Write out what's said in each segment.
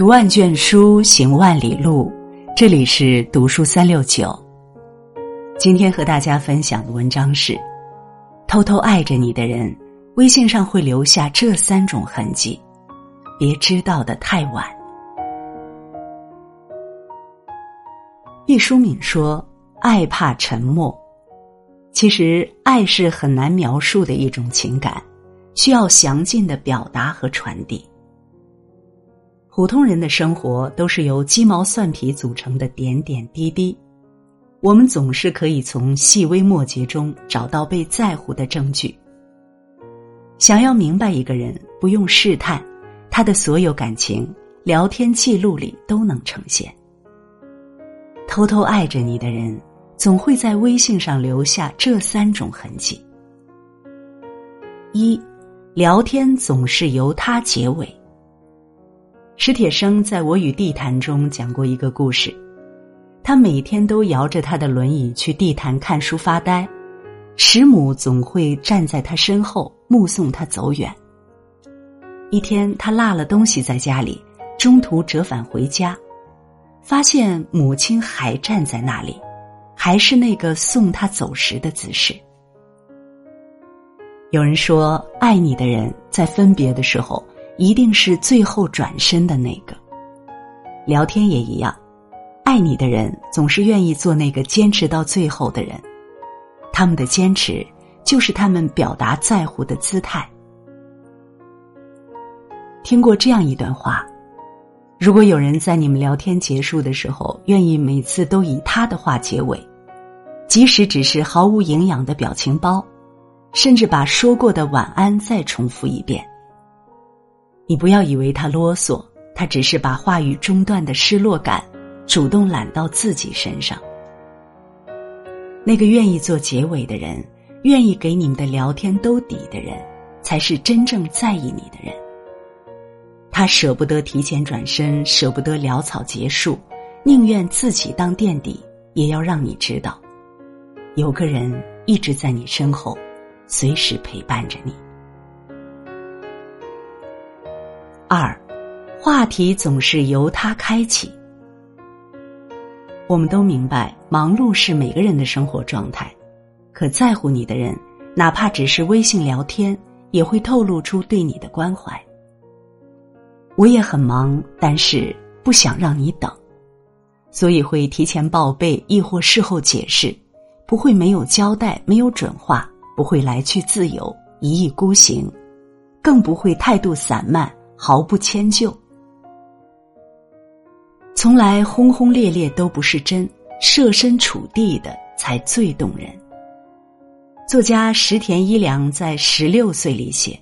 读万卷书，行万里路。这里是读书三六九。今天和大家分享的文章是：偷偷爱着你的人，微信上会留下这三种痕迹，别知道的太晚。毕淑敏说：“爱怕沉默。”其实，爱是很难描述的一种情感，需要详尽的表达和传递。普通人的生活都是由鸡毛蒜皮组成的点点滴滴，我们总是可以从细微末节中找到被在乎的证据。想要明白一个人，不用试探，他的所有感情，聊天记录里都能呈现。偷偷爱着你的人。总会在微信上留下这三种痕迹：一，聊天总是由他结尾。史铁生在我与地坛中讲过一个故事，他每天都摇着他的轮椅去地坛看书发呆，师母总会站在他身后目送他走远。一天，他落了东西在家里，中途折返回家，发现母亲还站在那里。还是那个送他走时的姿势。有人说，爱你的人在分别的时候，一定是最后转身的那个。聊天也一样，爱你的人总是愿意做那个坚持到最后的人。他们的坚持，就是他们表达在乎的姿态。听过这样一段话。如果有人在你们聊天结束的时候，愿意每次都以他的话结尾，即使只是毫无营养的表情包，甚至把说过的晚安再重复一遍，你不要以为他啰嗦，他只是把话语中断的失落感主动揽到自己身上。那个愿意做结尾的人，愿意给你们的聊天兜底的人，才是真正在意你的人。他舍不得提前转身，舍不得潦草结束，宁愿自己当垫底，也要让你知道，有个人一直在你身后，随时陪伴着你。二，话题总是由他开启。我们都明白，忙碌是每个人的生活状态，可在乎你的人，哪怕只是微信聊天，也会透露出对你的关怀。我也很忙，但是不想让你等，所以会提前报备，亦或事后解释，不会没有交代、没有准话，不会来去自由、一意孤行，更不会态度散漫、毫不迁就。从来轰轰烈烈都不是真，设身处地的才最动人。作家石田一良在《十六岁》里写：“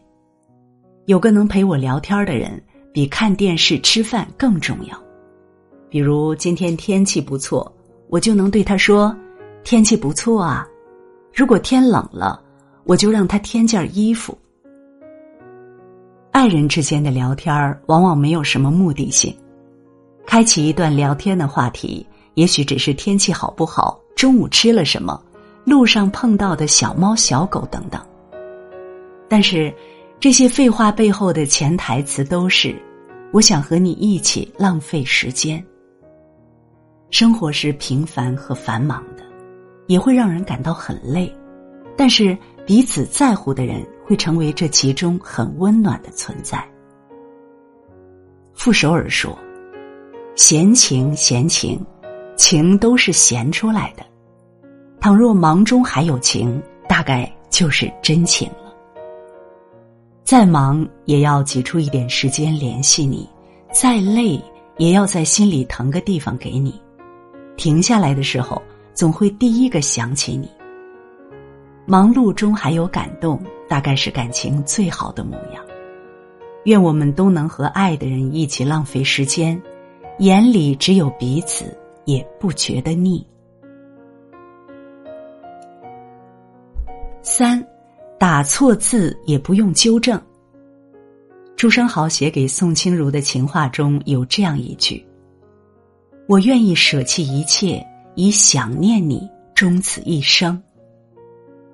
有个能陪我聊天的人。”比看电视、吃饭更重要。比如今天天气不错，我就能对他说：“天气不错啊。”如果天冷了，我就让他添件衣服。爱人之间的聊天儿往往没有什么目的性，开启一段聊天的话题，也许只是天气好不好、中午吃了什么、路上碰到的小猫小狗等等。但是，这些废话背后的潜台词都是。我想和你一起浪费时间。生活是平凡和繁忙的，也会让人感到很累，但是彼此在乎的人会成为这其中很温暖的存在。傅首尔说：“闲情，闲情，情都是闲出来的。倘若忙中还有情，大概就是真情了。”再忙也要挤出一点时间联系你，再累也要在心里腾个地方给你。停下来的时候，总会第一个想起你。忙碌中还有感动，大概是感情最好的模样。愿我们都能和爱的人一起浪费时间，眼里只有彼此，也不觉得腻。三。打错字也不用纠正。朱生豪写给宋清如的情话中有这样一句：“我愿意舍弃一切，以想念你终此一生。”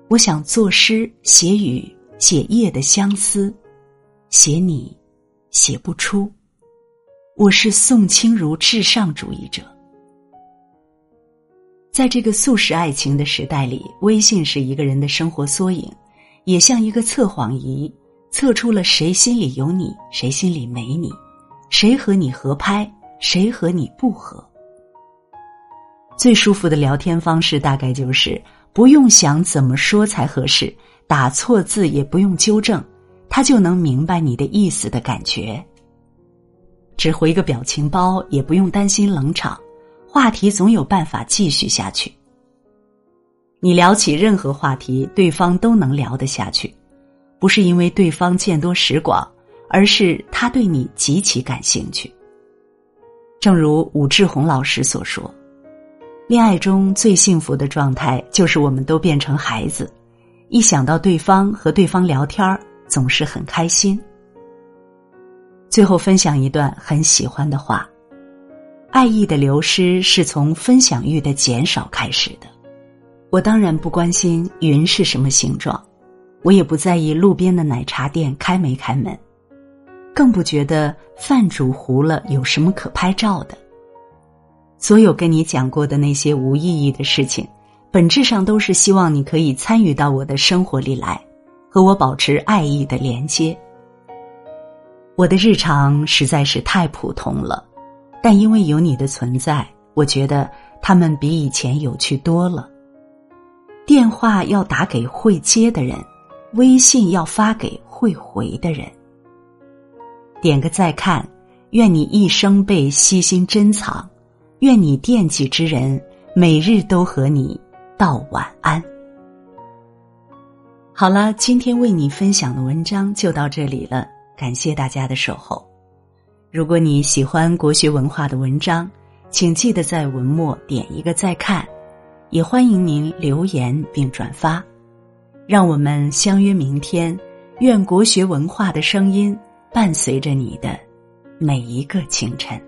我想作诗写雨写夜的相思，写你写不出，我是宋清如至上主义者。在这个速食爱情的时代里，微信是一个人的生活缩影，也像一个测谎仪，测出了谁心里有你，谁心里没你，谁和你合拍，谁和你不合。最舒服的聊天方式大概就是不用想怎么说才合适，打错字也不用纠正，他就能明白你的意思的感觉。只回个表情包也不用担心冷场。话题总有办法继续下去。你聊起任何话题，对方都能聊得下去，不是因为对方见多识广，而是他对你极其感兴趣。正如武志红老师所说：“恋爱中最幸福的状态，就是我们都变成孩子，一想到对方和对方聊天总是很开心。”最后分享一段很喜欢的话。爱意的流失是从分享欲的减少开始的。我当然不关心云是什么形状，我也不在意路边的奶茶店开没开门，更不觉得饭煮糊了有什么可拍照的。所有跟你讲过的那些无意义的事情，本质上都是希望你可以参与到我的生活里来，和我保持爱意的连接。我的日常实在是太普通了。但因为有你的存在，我觉得他们比以前有趣多了。电话要打给会接的人，微信要发给会回的人。点个再看，愿你一生被悉心珍藏，愿你惦记之人每日都和你道晚安。好了，今天为你分享的文章就到这里了，感谢大家的守候。如果你喜欢国学文化的文章，请记得在文末点一个再看，也欢迎您留言并转发，让我们相约明天。愿国学文化的声音伴随着你的每一个清晨。